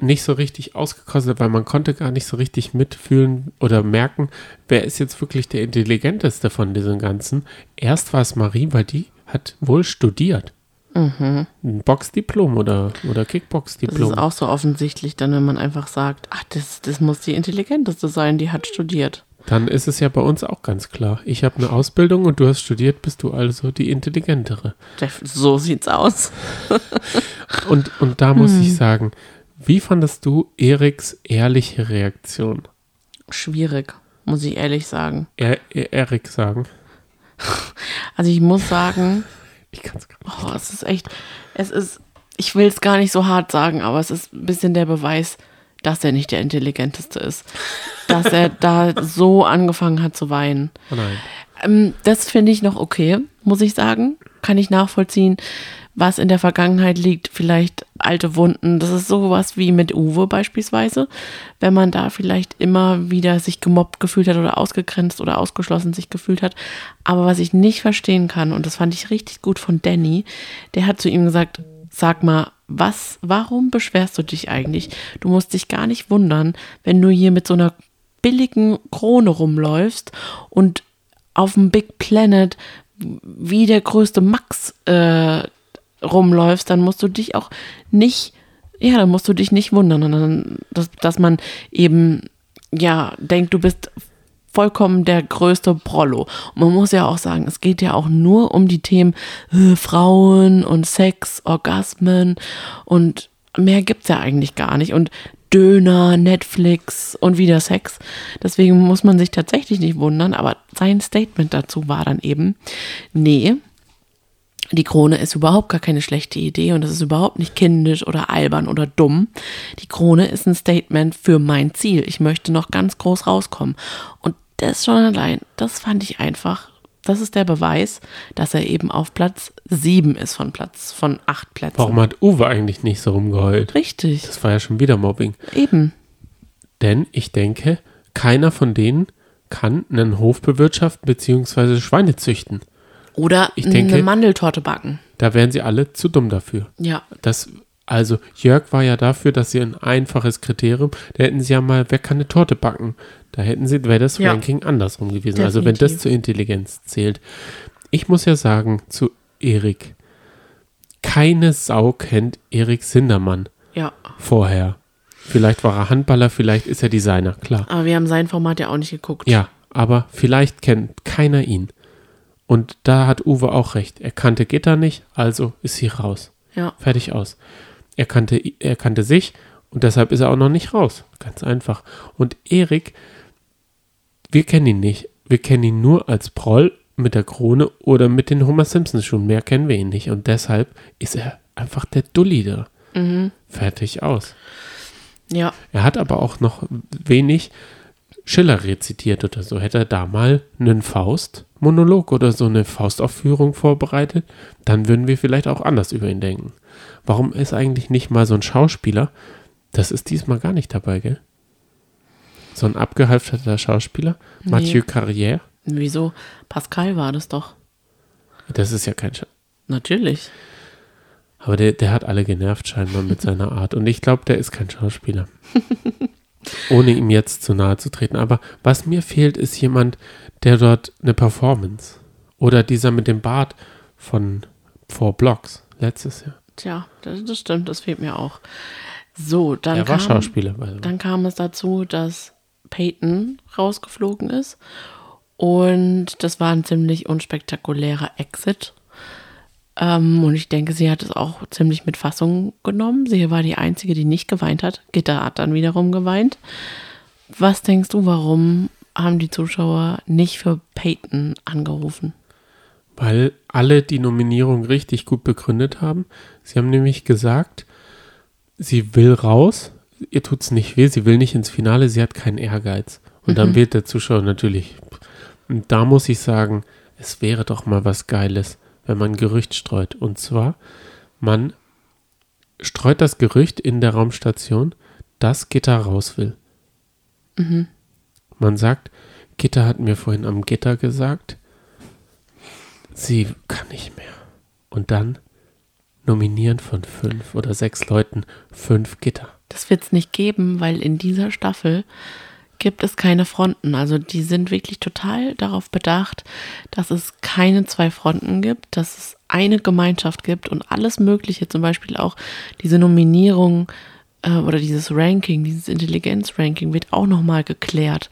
nicht so richtig ausgekostet, weil man konnte gar nicht so richtig mitfühlen oder merken, wer ist jetzt wirklich der intelligenteste von diesen ganzen. Erst war es Marie, weil die hat wohl studiert. Ein Boxdiplom oder, oder Mhm. das Kickbox-Diplom. ist auch so offensichtlich, dann wenn man einfach sagt, ach, das, das muss die intelligenteste sein, die hat studiert. Dann ist es ja bei uns auch ganz klar. Ich habe eine Ausbildung und du hast studiert, bist du also die intelligentere. So sieht's aus. und, und da muss hm. ich sagen, wie fandest du Eriks ehrliche Reaktion? Schwierig, muss ich ehrlich sagen. Er, er, Erik sagen. Also ich muss sagen, ich kann es gar nicht. Oh, es ist echt, es ist, ich will es gar nicht so hart sagen, aber es ist ein bisschen der Beweis, dass er nicht der Intelligenteste ist. Dass er da so angefangen hat zu weinen. Oh nein. Ähm, das finde ich noch okay, muss ich sagen. Kann ich nachvollziehen was in der Vergangenheit liegt, vielleicht alte Wunden. Das ist sowas wie mit Uwe beispielsweise, wenn man da vielleicht immer wieder sich gemobbt gefühlt hat oder ausgegrenzt oder ausgeschlossen sich gefühlt hat. Aber was ich nicht verstehen kann, und das fand ich richtig gut von Danny, der hat zu ihm gesagt, sag mal, was, warum beschwerst du dich eigentlich? Du musst dich gar nicht wundern, wenn du hier mit so einer billigen Krone rumläufst und auf dem Big Planet wie der größte Max äh, rumläufst, dann musst du dich auch nicht, ja, dann musst du dich nicht wundern, dass, dass man eben, ja, denkt, du bist vollkommen der größte Prollo. Und man muss ja auch sagen, es geht ja auch nur um die Themen äh, Frauen und Sex, Orgasmen und mehr gibt es ja eigentlich gar nicht. Und Döner, Netflix und wieder Sex. Deswegen muss man sich tatsächlich nicht wundern, aber sein Statement dazu war dann eben, nee, die Krone ist überhaupt gar keine schlechte Idee und das ist überhaupt nicht kindisch oder albern oder dumm. Die Krone ist ein Statement für mein Ziel. Ich möchte noch ganz groß rauskommen. Und das schon allein, das fand ich einfach, das ist der Beweis, dass er eben auf Platz sieben ist von Platz, von acht Plätzen. Warum hat Uwe eigentlich nicht so rumgeheult? Richtig. Das war ja schon wieder Mobbing. Eben. Denn ich denke, keiner von denen kann einen Hof bewirtschaften bzw. Schweine züchten. Oder ich denke, eine Mandeltorte backen. Da wären sie alle zu dumm dafür. Ja. Das, also Jörg war ja dafür, dass sie ein einfaches Kriterium, da hätten sie ja mal, wer kann eine Torte backen? Da hätten sie, wäre das ja. Ranking andersrum gewesen. Definitiv. Also wenn das zur Intelligenz zählt. Ich muss ja sagen, zu Erik, keine Sau kennt Erik Sindermann. Ja. Vorher. Vielleicht war er Handballer, vielleicht ist er Designer, klar. Aber wir haben sein Format ja auch nicht geguckt. Ja, aber vielleicht kennt keiner ihn. Und da hat Uwe auch recht. Er kannte Gitter nicht, also ist sie raus. Ja. Fertig aus. Er kannte, er kannte sich und deshalb ist er auch noch nicht raus. Ganz einfach. Und Erik, wir kennen ihn nicht. Wir kennen ihn nur als Proll mit der Krone oder mit den Homer Simpsons schon. Mehr kennen wir ihn nicht. Und deshalb ist er einfach der Dulli da. Mhm. Fertig aus. Ja. Er hat aber auch noch wenig Schiller rezitiert oder so. Hätte er da mal einen Faust Monolog oder so eine Faustaufführung vorbereitet, dann würden wir vielleicht auch anders über ihn denken. Warum ist eigentlich nicht mal so ein Schauspieler? Das ist diesmal gar nicht dabei, gell? So ein abgehalfterter Schauspieler? Nee. Mathieu Carrière? Wieso? Pascal war das doch. Das ist ja kein Schauspieler. Natürlich. Aber der, der hat alle genervt scheinbar mit seiner Art. Und ich glaube, der ist kein Schauspieler. Ohne ihm jetzt zu nahe zu treten. Aber was mir fehlt, ist jemand, der dort eine Performance. Oder dieser mit dem Bart von Four Blocks letztes Jahr. Tja, das, das stimmt, das fehlt mir auch. So, dann er war kam, Schauspieler. Dann kam es dazu, dass Peyton rausgeflogen ist. Und das war ein ziemlich unspektakulärer Exit. Ähm, und ich denke, sie hat es auch ziemlich mit Fassung genommen. Sie war die Einzige, die nicht geweint hat. Gitter hat dann wiederum geweint. Was denkst du, warum haben die Zuschauer nicht für Peyton angerufen? Weil alle die Nominierung richtig gut begründet haben. Sie haben nämlich gesagt, sie will raus, ihr tut es nicht weh, sie will nicht ins Finale, sie hat keinen Ehrgeiz. Und mhm. dann wird der Zuschauer natürlich. Und da muss ich sagen, es wäre doch mal was Geiles, wenn man Gerücht streut. Und zwar, man streut das Gerücht in der Raumstation, dass Gitter raus will. Mhm. Man sagt, Gitter hat mir vorhin am Gitter gesagt, sie kann nicht mehr. Und dann nominieren von fünf oder sechs Leuten fünf Gitter. Das wird es nicht geben, weil in dieser Staffel gibt es keine Fronten. Also die sind wirklich total darauf bedacht, dass es keine zwei Fronten gibt, dass es eine Gemeinschaft gibt und alles Mögliche, zum Beispiel auch diese Nominierung äh, oder dieses Ranking, dieses Intelligenz-Ranking wird auch nochmal geklärt.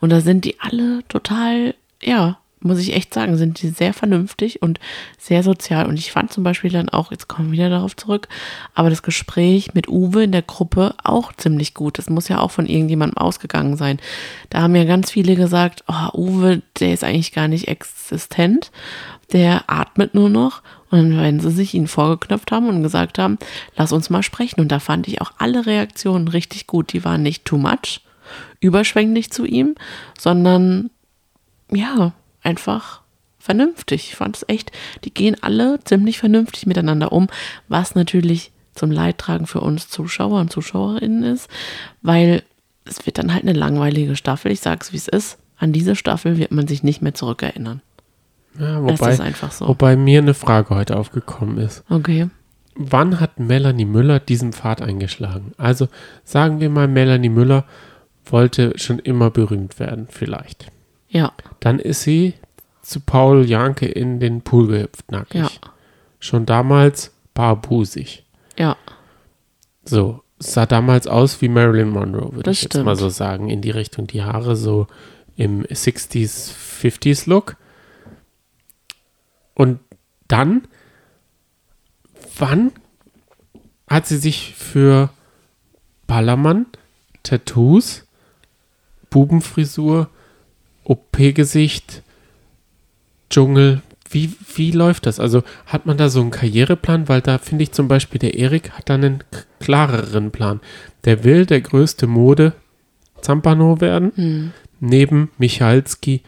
Und da sind die alle total, ja, muss ich echt sagen, sind die sehr vernünftig und sehr sozial. Und ich fand zum Beispiel dann auch, jetzt kommen wir wieder darauf zurück, aber das Gespräch mit Uwe in der Gruppe auch ziemlich gut. Das muss ja auch von irgendjemandem ausgegangen sein. Da haben ja ganz viele gesagt, oh, Uwe, der ist eigentlich gar nicht existent. Der atmet nur noch. Und wenn sie sich ihn vorgeknöpft haben und gesagt haben, lass uns mal sprechen. Und da fand ich auch alle Reaktionen richtig gut. Die waren nicht too much, überschwänglich zu ihm, sondern ja, einfach vernünftig. Ich fand es echt, die gehen alle ziemlich vernünftig miteinander um, was natürlich zum Leidtragen für uns Zuschauer und Zuschauerinnen ist, weil es wird dann halt eine langweilige Staffel. Ich sag's wie es ist. An diese Staffel wird man sich nicht mehr zurückerinnern. Ja, Das wobei, ist einfach so. wobei mir eine Frage heute aufgekommen ist. Okay. Wann hat Melanie Müller diesen Pfad eingeschlagen? Also sagen wir mal, Melanie Müller wollte schon immer berühmt werden, vielleicht. Ja, Dann ist sie zu Paul Janke in den Pool gehüpft, nackig. Ja. Schon damals barbusig. ja, So, sah damals aus wie Marilyn Monroe, würde ich jetzt mal stimmt. so sagen. In die Richtung, die Haare so im 60s, 50s Look. Und dann, wann hat sie sich für Ballermann, Tattoos, Bubenfrisur, OP-Gesicht, Dschungel, wie, wie läuft das? Also hat man da so einen Karriereplan? Weil da finde ich zum Beispiel, der Erik hat da einen klareren Plan. Der will der größte Mode Zampano werden, neben Michalski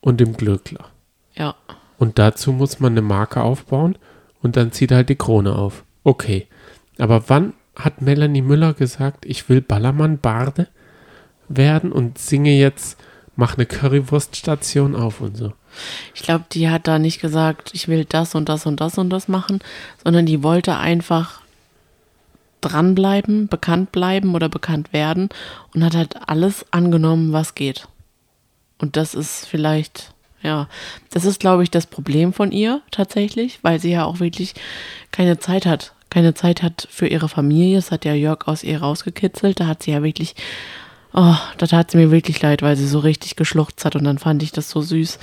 und dem Glöckler. ja. Und dazu muss man eine Marke aufbauen und dann zieht er halt die Krone auf. Okay. Aber wann hat Melanie Müller gesagt, ich will Ballermann Barde werden und singe jetzt, mach eine Currywurststation auf und so? Ich glaube, die hat da nicht gesagt, ich will das und das und das und das machen, sondern die wollte einfach dranbleiben, bekannt bleiben oder bekannt werden und hat halt alles angenommen, was geht. Und das ist vielleicht, ja, das ist, glaube ich, das Problem von ihr tatsächlich, weil sie ja auch wirklich keine Zeit hat. Keine Zeit hat für ihre Familie. Das hat ja Jörg aus ihr rausgekitzelt. Da hat sie ja wirklich, oh, da tat sie mir wirklich leid, weil sie so richtig geschluchzt hat. Und dann fand ich das so süß,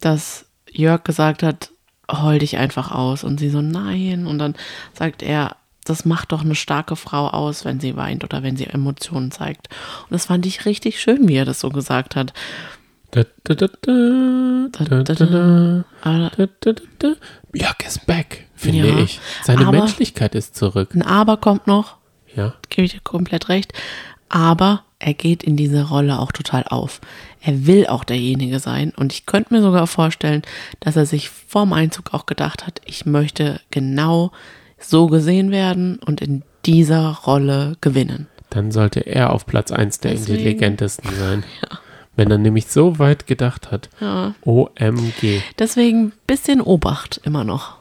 dass Jörg gesagt hat, heul dich einfach aus. Und sie so, nein. Und dann sagt er, das macht doch eine starke Frau aus, wenn sie weint oder wenn sie Emotionen zeigt. Und das fand ich richtig schön, wie er das so gesagt hat. Jörg ist back, finde Ja, ich. Seine aber- Menschlichkeit ist zurück. ein Aber kommt noch, Ja. gebe ich dir komplett recht. Aber er geht in diese Rolle auch total auf. Er will auch derjenige sein. Und ich könnte mir sogar vorstellen, dass er sich vorm Einzug auch gedacht hat, ich möchte genau so gesehen werden und in dieser Rolle gewinnen. Dann sollte er auf Platz 1 der Deswegen. intelligentesten sein. Wenn er nämlich so weit gedacht hat. Ja. OMG. Deswegen bisschen Obacht immer noch.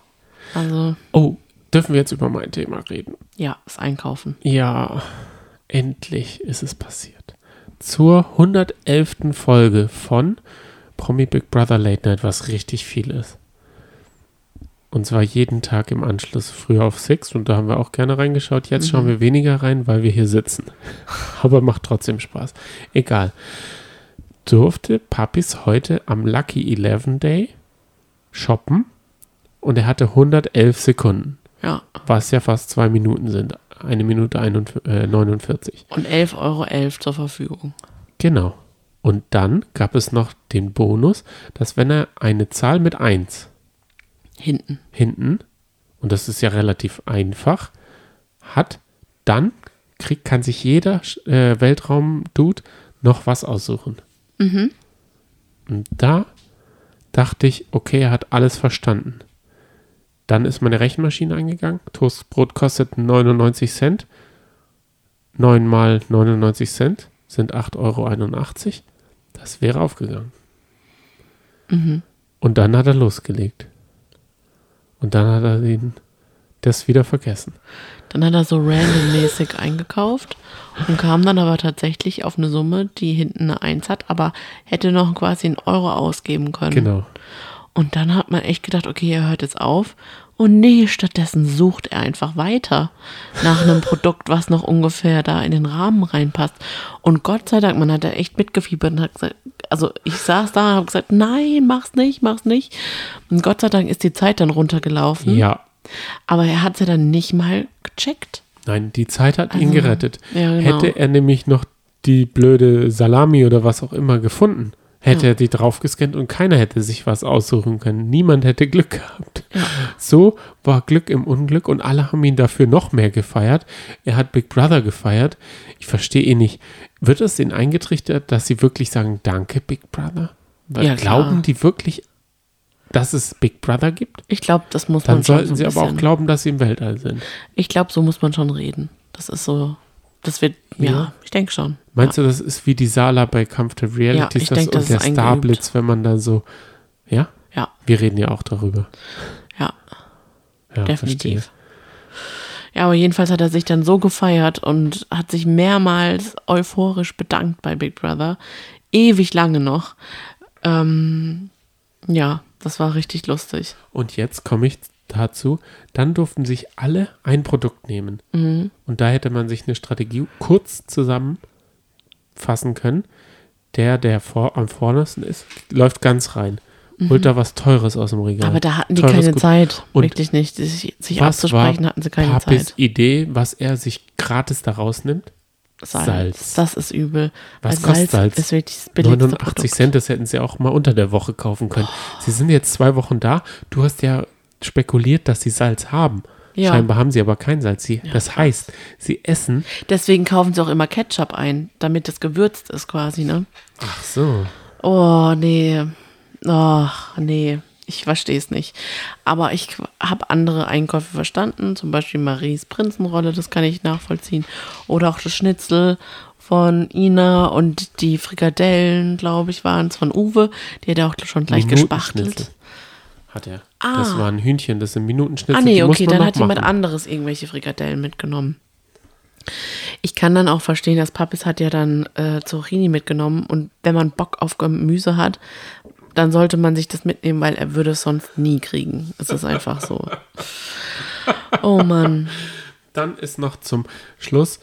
Also, Oh, dürfen wir jetzt über mein Thema reden? ja, das Einkaufen. Ja, endlich ist es passiert. Zur 111. Folge von Promi Big Brother Late Night, was richtig viel ist. Und zwar jeden Tag im Anschluss, früher auf Six und da haben wir auch gerne reingeschaut. Jetzt schauen wir weniger rein, weil wir hier sitzen. Aber macht trotzdem Spaß. Egal. Durfte Papis heute am Lucky 11 Day shoppen und er hatte 111 Sekunden Ja. was ja fast zwei Minuten sind. Eine Minute 41, äh, 49. Und 11,11 Euro zur Verfügung. Genau. Und dann gab es noch den Bonus, dass wenn er eine Zahl mit 1 Hinten. hinten, und das ist ja relativ einfach, hat, dann kriegt, kann sich jeder äh, Weltraum-Dude noch was aussuchen. Und da dachte ich, okay, er hat alles verstanden. Dann ist meine Rechenmaschine eingegangen. Toastbrot kostet 99 Cent. 9 mal 99 Cent sind 8,81 Euro. Das wäre aufgegangen. Und dann hat er losgelegt. Und dann hat er den, das wieder vergessen. Dann hat er so randommäßig eingekauft und kam dann aber tatsächlich auf eine Summe, die hinten eine Eins hat, aber hätte noch quasi einen Euro ausgeben können. Genau. Und dann hat man echt gedacht, okay, er hört jetzt auf. Und nee, stattdessen sucht er einfach weiter nach einem Produkt, was noch ungefähr da in den Rahmen reinpasst. Und Gott sei Dank, man hat da echt mitgefiebert und hat gesagt, also ich saß da und habe gesagt, nein, mach's nicht, mach's nicht. Und Gott sei Dank ist die Zeit dann runtergelaufen. Ja. Aber er hat sie dann nicht mal gecheckt. Nein, die Zeit hat ihn Also, gerettet. ja, genau. Hätte er nämlich noch die blöde Salami oder was auch immer gefunden, hätte er die draufgescannt und keiner hätte sich was aussuchen können. Niemand hätte Glück gehabt. So war Glück im Unglück und alle haben ihn dafür noch mehr gefeiert. Er hat Big Brother gefeiert. Ich verstehe ihn nicht. Wird es denen eingetrichtert, dass sie wirklich sagen, danke Big Brother? Weil Ja, klar. glauben die wirklich, dass es Big Brother gibt? Ich glaube, das muss Dann man schon sollten so sie aber auch glauben, dass sie im Weltall sind. Ich glaube, so muss man schon reden. Das ist so, das wird, ja, Ja. ich denke schon. Meinst du, das ist wie die Sala bei Kampf der Realities ich das denk, und das der. Starblitz, wenn man da so. Ja? Ja, Wir reden ja auch darüber. ja, Ja, definitiv. verstehe. Ja, aber jedenfalls hat er sich dann so gefeiert und hat sich mehrmals euphorisch bedankt bei Big Brother. Ewig lange noch. Ähm, ja, das war richtig lustig. Und jetzt komme ich dazu. Dann durften sich alle ein Produkt nehmen. Mhm. Und da hätte man sich eine Strategie kurz zusammenfassen können. Der, der vor, am vordersten ist, läuft ganz rein. Holt da was Teures aus dem Regal. Mhm. Aber da hatten die Teures keine Gut. Zeit. Und wirklich nicht. Sich, sich war hatten sie keine Papis Zeit. Idee, was er sich gratis da rausnimmt? Salz. Salz. Das ist übel. Was Weil kostet Salz? ist wirklich das billigste 89 Produkt. Cent, das hätten sie auch mal unter der Woche kaufen können. Sie sind jetzt zwei Wochen da. Du hast ja spekuliert, dass sie Salz haben. Ja. Scheinbar haben sie aber kein Salz. Sie, Das heißt, sie essen. Deswegen kaufen sie auch immer Ketchup ein, damit es gewürzt ist quasi, ne? Ach so. Oh, nee. Ach, nee. Ich verstehe es nicht. Aber ich habe andere Einkäufe verstanden. Zum Beispiel Maries Prinzenrolle, das kann ich nachvollziehen. Oder auch das Schnitzel von Ina und die Frikadellen, glaube ich, waren es von Uwe. Die hat er auch schon gleich gespachtelt. Hat er. Ah. Das war ein Hühnchen, das sind Minutenschnitzel. Ah, nee, okay, dann hat jemand machen. anderes irgendwelche Frikadellen mitgenommen. Ich kann dann auch verstehen, dass Pappis hat ja dann äh, Zucchini mitgenommen und wenn man Bock auf Gemüse hat, dann sollte man sich das mitnehmen, weil er würde es sonst nie kriegen. Es ist einfach so. Oh Mann. Dann ist noch zum Schluss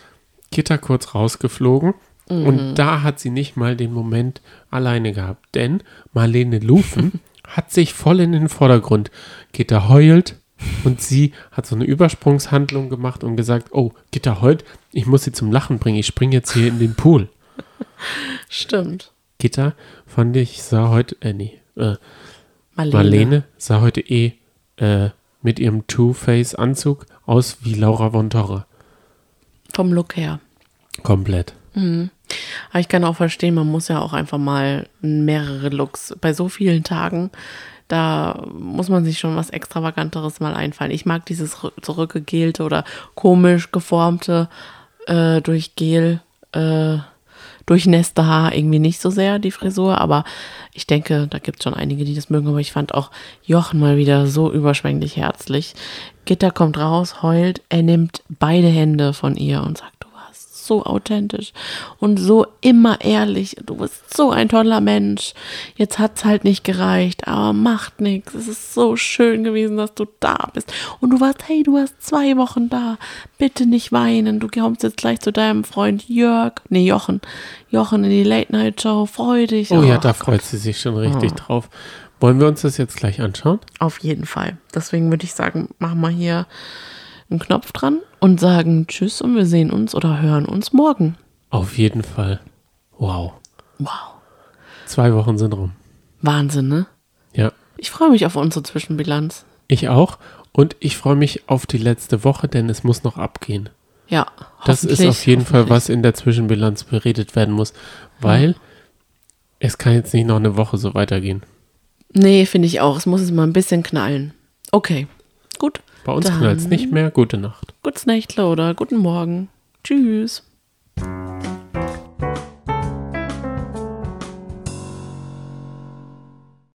Gitter kurz rausgeflogen. Mhm. Und da hat sie nicht mal den Moment alleine gehabt. Denn Marlene Lufen hat sich voll in den Vordergrund. Gitter heult und sie hat so eine Übersprungshandlung gemacht und gesagt, oh, Gitter heult, ich muss sie zum Lachen bringen. Ich springe jetzt hier in den Pool. Stimmt. Gitter fand ich, sah heute, äh, nee, äh, Marlene. Marlene sah heute eh äh, mit ihrem Two-Face-Anzug aus wie Laura von Torre. Vom Look her. Komplett. Aber ich kann auch verstehen, man muss ja auch einfach mal mehrere Looks. Bei so vielen Tagen, da muss man sich schon was Extravaganteres mal einfallen. Ich mag dieses rü- zurückgegelte oder komisch geformte äh, durch Gel, äh, durchnässte Haar irgendwie nicht so sehr, die Frisur. Aber ich denke, da gibt es schon einige, die das mögen. Aber ich fand auch Jochen mal wieder so überschwänglich herzlich. Gitter kommt raus, heult, er nimmt beide Hände von ihr und sagt, du so authentisch und so immer ehrlich. Du bist so ein toller Mensch. Jetzt hat's halt nicht gereicht, aber macht nichts. Es ist so schön gewesen, dass du da bist. Und du warst, hey, du warst zwei Wochen da. Bitte nicht weinen. Du kommst jetzt gleich zu deinem Freund Jörg, nee, Jochen. Jochen in die Late Night Show. Freu dich. Oh ja, Ach da Gott. freut sie sich schon richtig Oh. drauf. Wollen wir uns das jetzt gleich anschauen? Auf jeden Fall. Deswegen würde ich sagen, machen wir hier einen Knopf dran und sagen Tschüss und wir sehen uns oder hören uns morgen. Auf jeden Fall. Wow. Wow. Zwei Wochen sind rum. Wahnsinn, ne? Ja, Ich freue mich auf unsere Zwischenbilanz. ich auch. Und ich freue mich auf die letzte Woche, denn es muss noch abgehen. Ja, Das ist auf jeden Fall, was in der Zwischenbilanz beredet werden muss. Weil es kann jetzt nicht noch eine Woche so weitergehen. Nee, finde ich auch. Es muss jetzt mal ein bisschen knallen. Okay. Bei uns knallt es nicht mehr. Gute Nacht. Gutes Nächtle oder guten Morgen. Tschüss.